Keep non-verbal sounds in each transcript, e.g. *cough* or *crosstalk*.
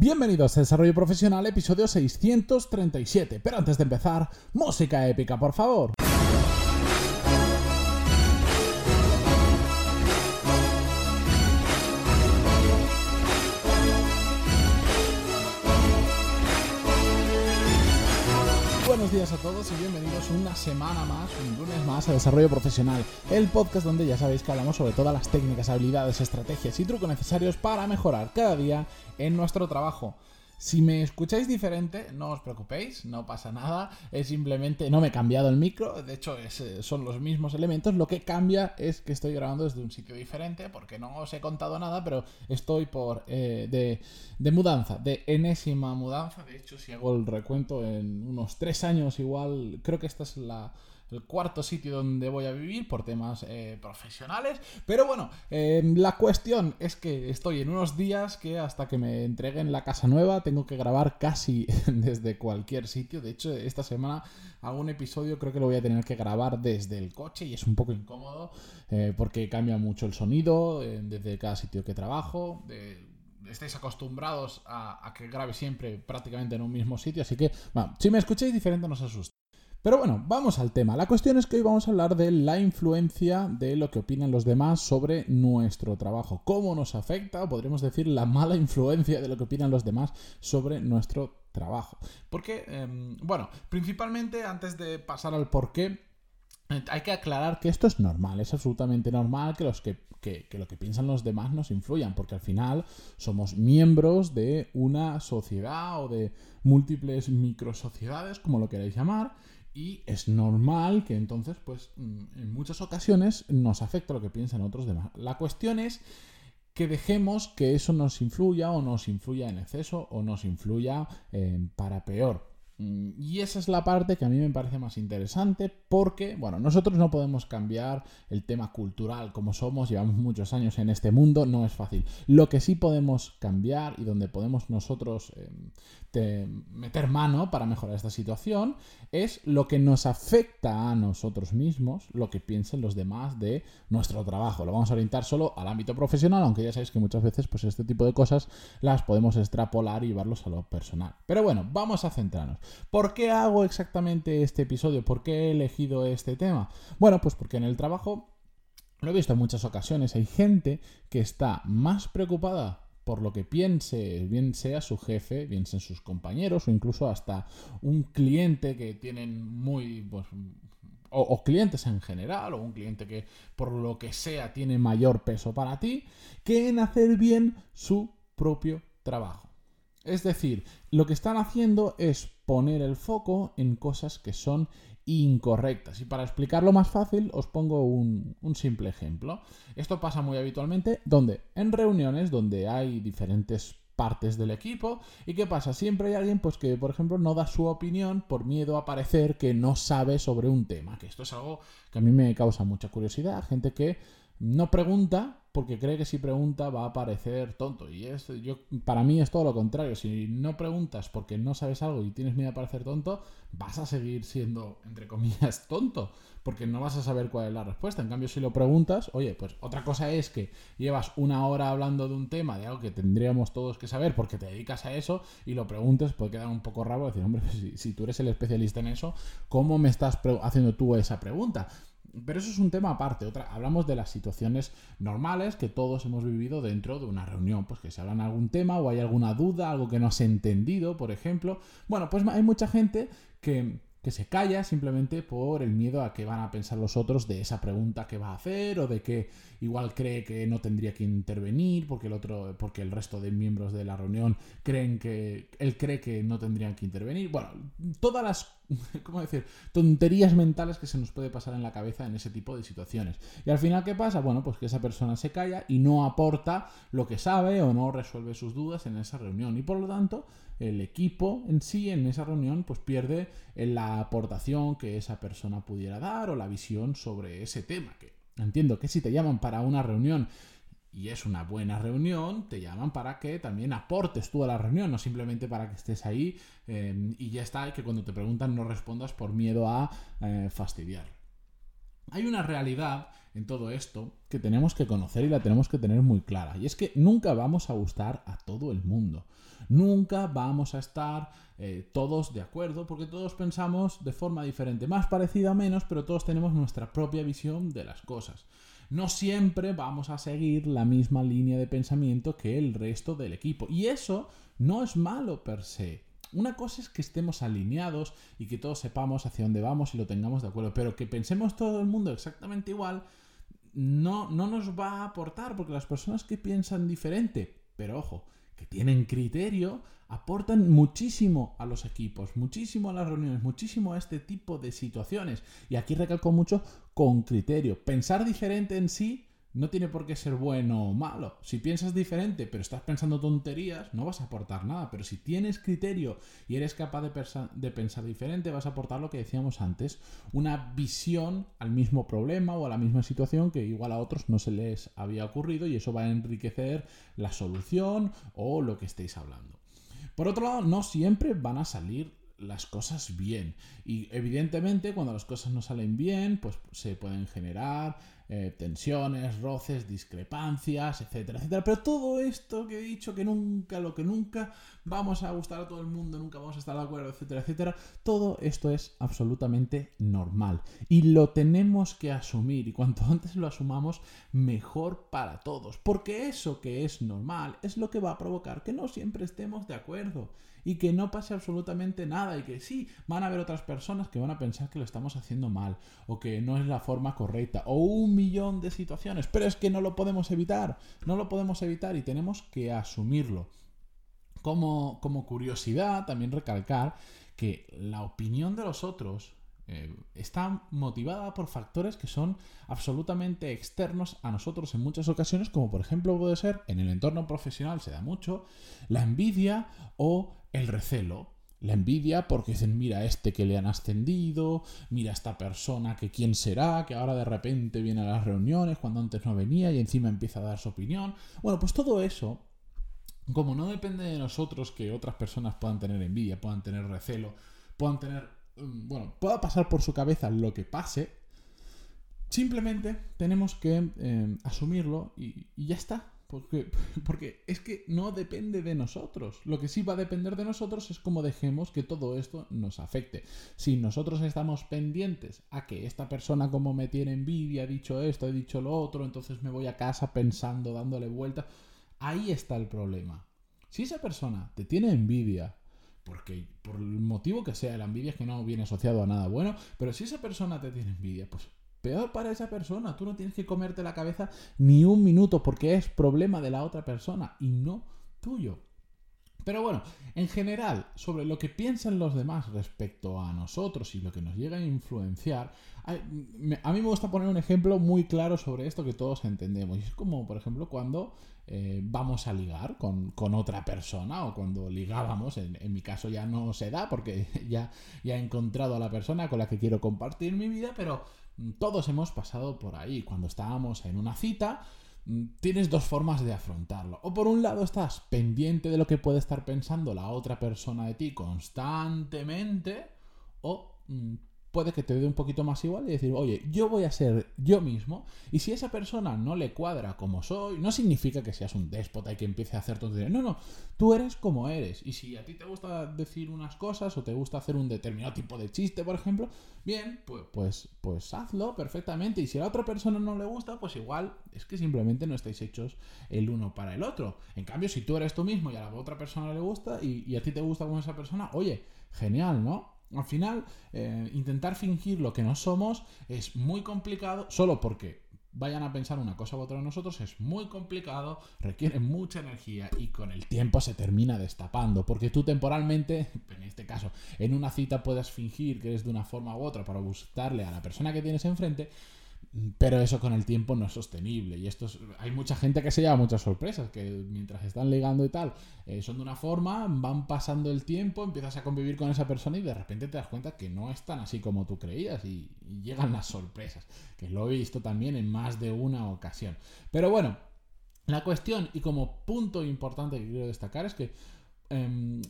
Bienvenidos a Desarrollo Profesional, episodio 637. Pero antes de empezar, música épica, por favor. Días a todos y bienvenidos una semana más, un lunes más a Desarrollo Profesional, el podcast donde ya sabéis que hablamos sobre todas las técnicas, habilidades, estrategias y trucos necesarios para mejorar cada día en nuestro trabajo. Si me escucháis diferente, no os preocupéis, no pasa nada, es simplemente, no me he cambiado el micro, de hecho eh, son los mismos elementos, lo que cambia es que estoy grabando desde un sitio diferente, porque no os he contado nada, pero estoy por eh, de, de, mudanza, de enésima mudanza, de hecho si hago el recuento en unos tres años igual, creo que esta es la el cuarto sitio donde voy a vivir por temas eh, profesionales. Pero bueno, eh, la cuestión es que estoy en unos días que hasta que me entreguen la casa nueva tengo que grabar casi *laughs* desde cualquier sitio. De hecho, esta semana algún episodio creo que lo voy a tener que grabar desde el coche y es un poco incómodo eh, porque cambia mucho el sonido desde cada sitio que trabajo. estáis acostumbrados a, que grabe siempre prácticamente en un mismo sitio, así que bueno, si me escucháis diferente no os asustéis. Pero bueno, vamos al tema. La cuestión es que hoy vamos a hablar de la influencia de lo que opinan los demás sobre nuestro trabajo. ¿Cómo nos afecta, o podríamos decir, la mala influencia de lo que opinan los demás sobre nuestro trabajo? Porque, em, bueno, principalmente antes de pasar al por qué, eh, hay que aclarar que esto es normal, es absolutamente normal que, los que, que, lo que piensan los demás nos influyan, porque al final somos miembros de una sociedad o de múltiples microsociedades, como lo queráis llamar, y es normal que entonces, pues, mm, en muchas ocasiones nos afecte lo que piensan otros demás. La cuestión es que dejemos que eso nos influya o nos influya en exceso o nos influya eh, para peor. Mm, y esa es la parte que a mí me parece más interesante porque, bueno, nosotros no podemos cambiar el tema cultural como somos, llevamos muchos años en este mundo, no es fácil. Lo que sí podemos cambiar y donde podemos nosotros em, meter mano para mejorar esta situación es lo que nos afecta a nosotros mismos, lo que piensen los demás de nuestro trabajo. Lo vamos a orientar solo al ámbito profesional, aunque ya sabéis que muchas veces pues este tipo de cosas las podemos extrapolar y llevarlos a lo personal. Pero bueno, vamos a centrarnos. ¿Por qué hago exactamente este episodio? ¿Por qué he elegido este tema? Bueno, pues porque en el trabajo, lo he visto en muchas ocasiones, hay gente que está más preocupada por lo que piense, bien sea su jefe, bien sean sus compañeros o incluso hasta un cliente que tienen muy... Pues, o, o, clientes en general, o un cliente que por lo que sea tiene mayor peso para ti, que en hacer bien su propio trabajo. Es decir, lo que están haciendo es poner el foco en cosas que son incorrectas. Y para explicarlo más fácil, os pongo un, simple ejemplo. Esto pasa muy habitualmente, donde en reuniones donde hay diferentes partes del equipo. ¿Y qué pasa? Siempre hay alguien pues que, por ejemplo, no da su opinión por miedo a parecer que no sabe sobre un tema. Que esto es algo que a mí me causa mucha curiosidad. Gente que no pregunta porque cree que si pregunta va a parecer tonto. Y es, yo, para mí es todo lo contrario. Si no preguntas porque no sabes algo y tienes miedo a parecer tonto, vas a seguir siendo, entre comillas, *laughs* tonto. Porque no vas a saber cuál es la respuesta. En cambio, si lo preguntas, oye, pues otra cosa es que llevas una hora hablando de un tema, de algo que tendríamos todos que saber porque te dedicas a eso y lo preguntes, puede quedar un poco raro decir, hombre, si, si tú eres el especialista en eso, ¿cómo me estás haciendo tú esa pregunta? Pero eso es un tema aparte. Otra, hablamos de las situaciones normales que todos hemos vivido dentro de una reunión. Pues que se hablan algún tema o hay alguna duda, algo que no has entendido, por ejemplo. Bueno, pues hay mucha gente que se calla simplemente por el miedo a que van a pensar los otros de esa pregunta que va a hacer o de que igual cree que no tendría que intervenir porque el otro porque el resto de miembros de la reunión creen que él cree que no tendrían que intervenir. Bueno, todas las *laughs* ¿cómo decir? tonterías mentales que se nos puede pasar en la cabeza en ese tipo de situaciones. Y al final ¿qué pasa? Bueno, pues que esa persona se calla y no aporta lo que sabe o no resuelve sus dudas en esa reunión y por lo tanto el equipo en sí en esa reunión pues pierde la aportación que esa persona pudiera dar o la visión sobre ese tema. Que entiendo que si te llaman para una reunión y es una buena reunión, te llaman para que también aportes tú a la reunión, no simplemente para que estés ahí eh, y ya está, y que cuando te preguntan no respondas por miedo a eh, fastidiar. Hay una realidad en todo esto que tenemos que conocer y la tenemos que tener muy clara. Y es que nunca vamos a gustar a todo el mundo. Nunca vamos a estar eh, todos de acuerdo porque todos pensamos de forma diferente, más parecida a menos, pero todos tenemos nuestra propia visión de las cosas. No siempre vamos a seguir la misma línea de pensamiento que el resto del equipo. Y eso no es malo per se. Una cosa es que estemos alineados y que todos sepamos hacia dónde vamos y lo tengamos de acuerdo, pero que pensemos todo el mundo exactamente igual no, no nos va a aportar, porque las personas que piensan diferente, pero ojo, que tienen criterio, aportan muchísimo a los equipos, muchísimo a las reuniones, muchísimo a este tipo de situaciones. Y aquí recalco mucho con criterio. Pensar diferente en sí no tiene por qué ser bueno o malo. Si piensas diferente, pero estás pensando tonterías, no vas a aportar nada. Pero si tienes criterio y eres capaz de, pensar diferente, vas a aportar lo que decíamos antes, una visión al mismo problema o a la misma situación que igual a otros no se les había ocurrido y eso va a enriquecer la solución o lo que estéis hablando. Por otro lado, no siempre van a salir las cosas bien. Y evidentemente cuando las cosas no salen bien, pues se pueden generar eh, tensiones, roces, discrepancias, etcétera, etcétera. Pero todo esto que he dicho, que nunca, lo que nunca vamos a gustar a todo el mundo, nunca vamos a estar de acuerdo, etcétera, etcétera, todo esto es absolutamente normal. Y lo tenemos que asumir. Y cuanto *laughs* antes lo asumamos, mejor para todos. Porque eso que es normal es lo que va a provocar que no siempre estemos de acuerdo y que no pase absolutamente nada y que sí, van a haber otras personas que van a pensar que lo estamos haciendo mal o que no es la forma correcta o un millón de situaciones, pero es que no lo podemos evitar, no lo podemos evitar y tenemos que asumirlo. Como, como curiosidad, también recalcar que la opinión de los otros eh, está motivada por factores que son absolutamente externos a nosotros en muchas ocasiones, como por ejemplo puede ser en el entorno profesional se da mucho, la envidia o el recelo. La envidia porque dicen, mira este que le han ascendido, mira esta persona que quién será, que ahora de repente viene a las reuniones cuando antes no venía y encima empieza a dar su opinión. Bueno, pues todo eso, como no depende de nosotros que otras personas puedan tener envidia, puedan tener recelo, puedan tener Mm, bueno, pueda pasar por su cabeza lo que pase, simplemente tenemos que eh, asumirlo y, ya está. Porque, *laughs* porque es que no depende de nosotros. Lo que sí va a depender de nosotros es cómo dejemos que todo esto nos afecte. Si nosotros estamos pendientes a que esta persona como me tiene envidia, ha dicho esto, ha dicho lo otro, entonces me voy a casa pensando, dándole vuelta, ahí está el problema. Si esa persona te tiene envidia porque por el motivo que sea, la envidia es que no viene asociado a nada bueno, pero si esa persona te tiene envidia, pues peor para esa persona, tú no tienes que comerte la cabeza ni un minuto porque es problema de la otra persona y no tuyo. Pero bueno, en general, sobre lo que piensan los demás respecto a nosotros y lo que nos llega a influenciar, a mí me gusta poner un ejemplo muy claro sobre esto que todos entendemos. Y es como, por ejemplo, cuando eh, vamos a ligar con, otra persona o cuando ligábamos, en, mi caso ya no se da porque *laughs* ya, ya he encontrado a la persona con la que quiero compartir mi vida, pero todos hemos pasado por ahí. Cuando estábamos en una cita, mm, tienes dos formas de afrontarlo. O por un lado estás pendiente de lo que puede estar pensando la otra persona de ti constantemente, o mm, puede que te dé un poquito más igual y decir, oye, yo voy a ser yo mismo y si esa persona no le cuadra como soy, no significa que seas un déspota y que empiece a hacer todo. No, no, tú eres como eres y si a ti te gusta decir unas cosas o te gusta hacer un determinado tipo de chiste, por ejemplo, bien, pues, pues, pues hazlo perfectamente y si a la otra persona no le gusta, pues igual es que simplemente no estáis hechos el uno para el otro. En cambio, si tú eres tú mismo y a la otra persona le gusta y, y a ti te gusta como esa persona, oye, genial, ¿no? Al final, eh, intentar fingir lo que no somos es muy complicado, solo porque vayan a pensar una cosa u otra de nosotros es muy complicado, requiere mucha energía y con el tiempo se termina destapando, porque tú temporalmente, *laughs* en este caso, en una cita puedes fingir que eres de una forma u otra para gustarle a la persona que tienes enfrente, pero eso con el tiempo no es sostenible. Y esto hay mucha gente que se lleva muchas sorpresas, que mientras están ligando y tal, eh, son de una forma, van pasando el tiempo, empiezas a convivir con esa persona y de repente te das cuenta que no es tan así como tú creías y, llegan las sorpresas, que lo he visto también en más de una ocasión. Pero bueno, la cuestión y como punto importante que quiero destacar es que em,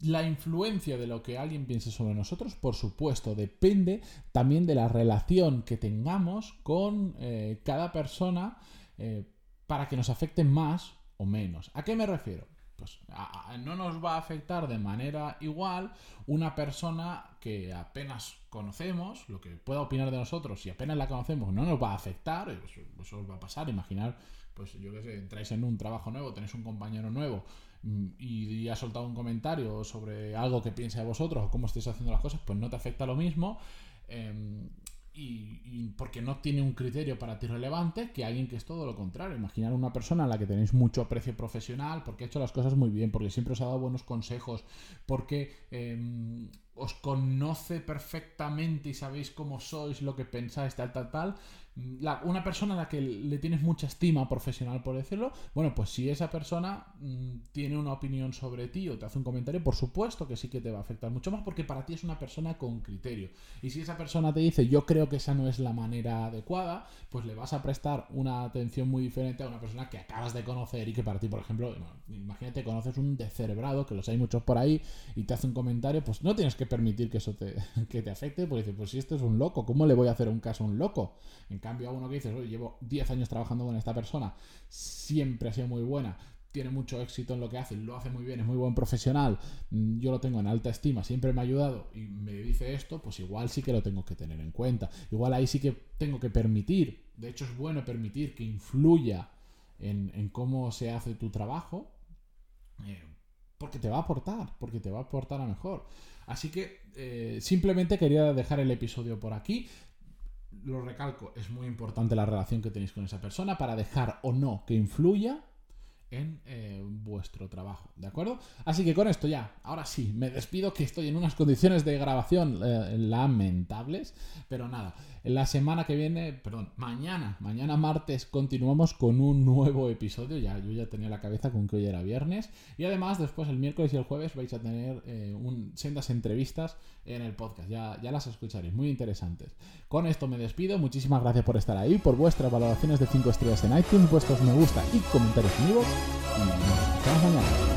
La influencia de lo que alguien piense sobre nosotros, por supuesto, depende también de la relación que tengamos con eh, cada persona eh, para que nos afecte más o menos. ¿A qué me refiero? Pues no nos va a afectar de manera igual una persona que apenas conocemos, lo que pueda opinar de nosotros, si apenas la conocemos, no nos va a afectar, eso, eso os va a pasar, imaginar, pues yo qué sé, entráis en un trabajo nuevo, tenéis un compañero nuevo y, ha soltado un comentario sobre algo que piensa de vosotros o cómo estáis haciendo las cosas, pues no te afecta lo mismo. Em, y, porque no tiene un criterio para ti relevante que alguien que es todo lo contrario. Imaginar una persona a la que tenéis mucho aprecio profesional, porque ha hecho las cosas muy bien, porque siempre os ha dado buenos consejos, porque em, os conoce perfectamente y sabéis cómo sois, lo que pensáis, tal, tal, tal, una persona a la que le tienes mucha estima profesional, por decirlo, bueno, pues si esa persona mm, tiene una opinión sobre ti o te hace un comentario, por supuesto que sí que te va a afectar mucho más porque para ti es una persona con criterio. Y si esa persona te dice, yo creo que esa no es la manera adecuada, pues le vas a prestar una atención muy diferente a una persona que acabas de conocer y que para ti, por ejemplo, imagínate, conoces un descerebrado, que los hay muchos por ahí, y te hace un comentario, pues no tienes que permitir que eso te, *laughs* que te afecte, porque dices, pues si este es un loco, ¿cómo le voy a hacer un caso a un loco? En cambio, a uno que dices, llevo 10 años trabajando con esta persona, siempre ha sido muy buena, tiene mucho éxito en lo que hace, lo hace muy bien, es muy buen profesional, mm, yo lo tengo en alta estima, siempre me ha ayudado y me dice esto, pues igual sí que lo tengo que tener en cuenta. Igual ahí sí que tengo que permitir, de hecho es bueno permitir que influya en, cómo se hace tu trabajo, eh, porque te va a aportar, porque te va a aportar a mejor. Así que eh, simplemente quería dejar el episodio por aquí. Lo recalco, es muy importante la relación que tenéis con esa persona para dejar o no que influya en eh, vuestro trabajo, ¿de acuerdo? Así que con esto ya, ahora sí, me despido que estoy en unas condiciones de grabación eh, lamentables, pero nada, la semana que viene, perdón, mañana, mañana martes continuamos con un nuevo episodio, ya yo ya tenía la cabeza con que hoy era viernes, y además después el miércoles y el jueves vais a tener eh, un, sendas entrevistas en el podcast, ya, ya las escucharéis, muy interesantes. Con esto me despido, muchísimas gracias por estar ahí, por vuestras valoraciones de 5 estrellas en iTunes, vuestros me gusta y comentarios en vivo. 嗯，然后呢？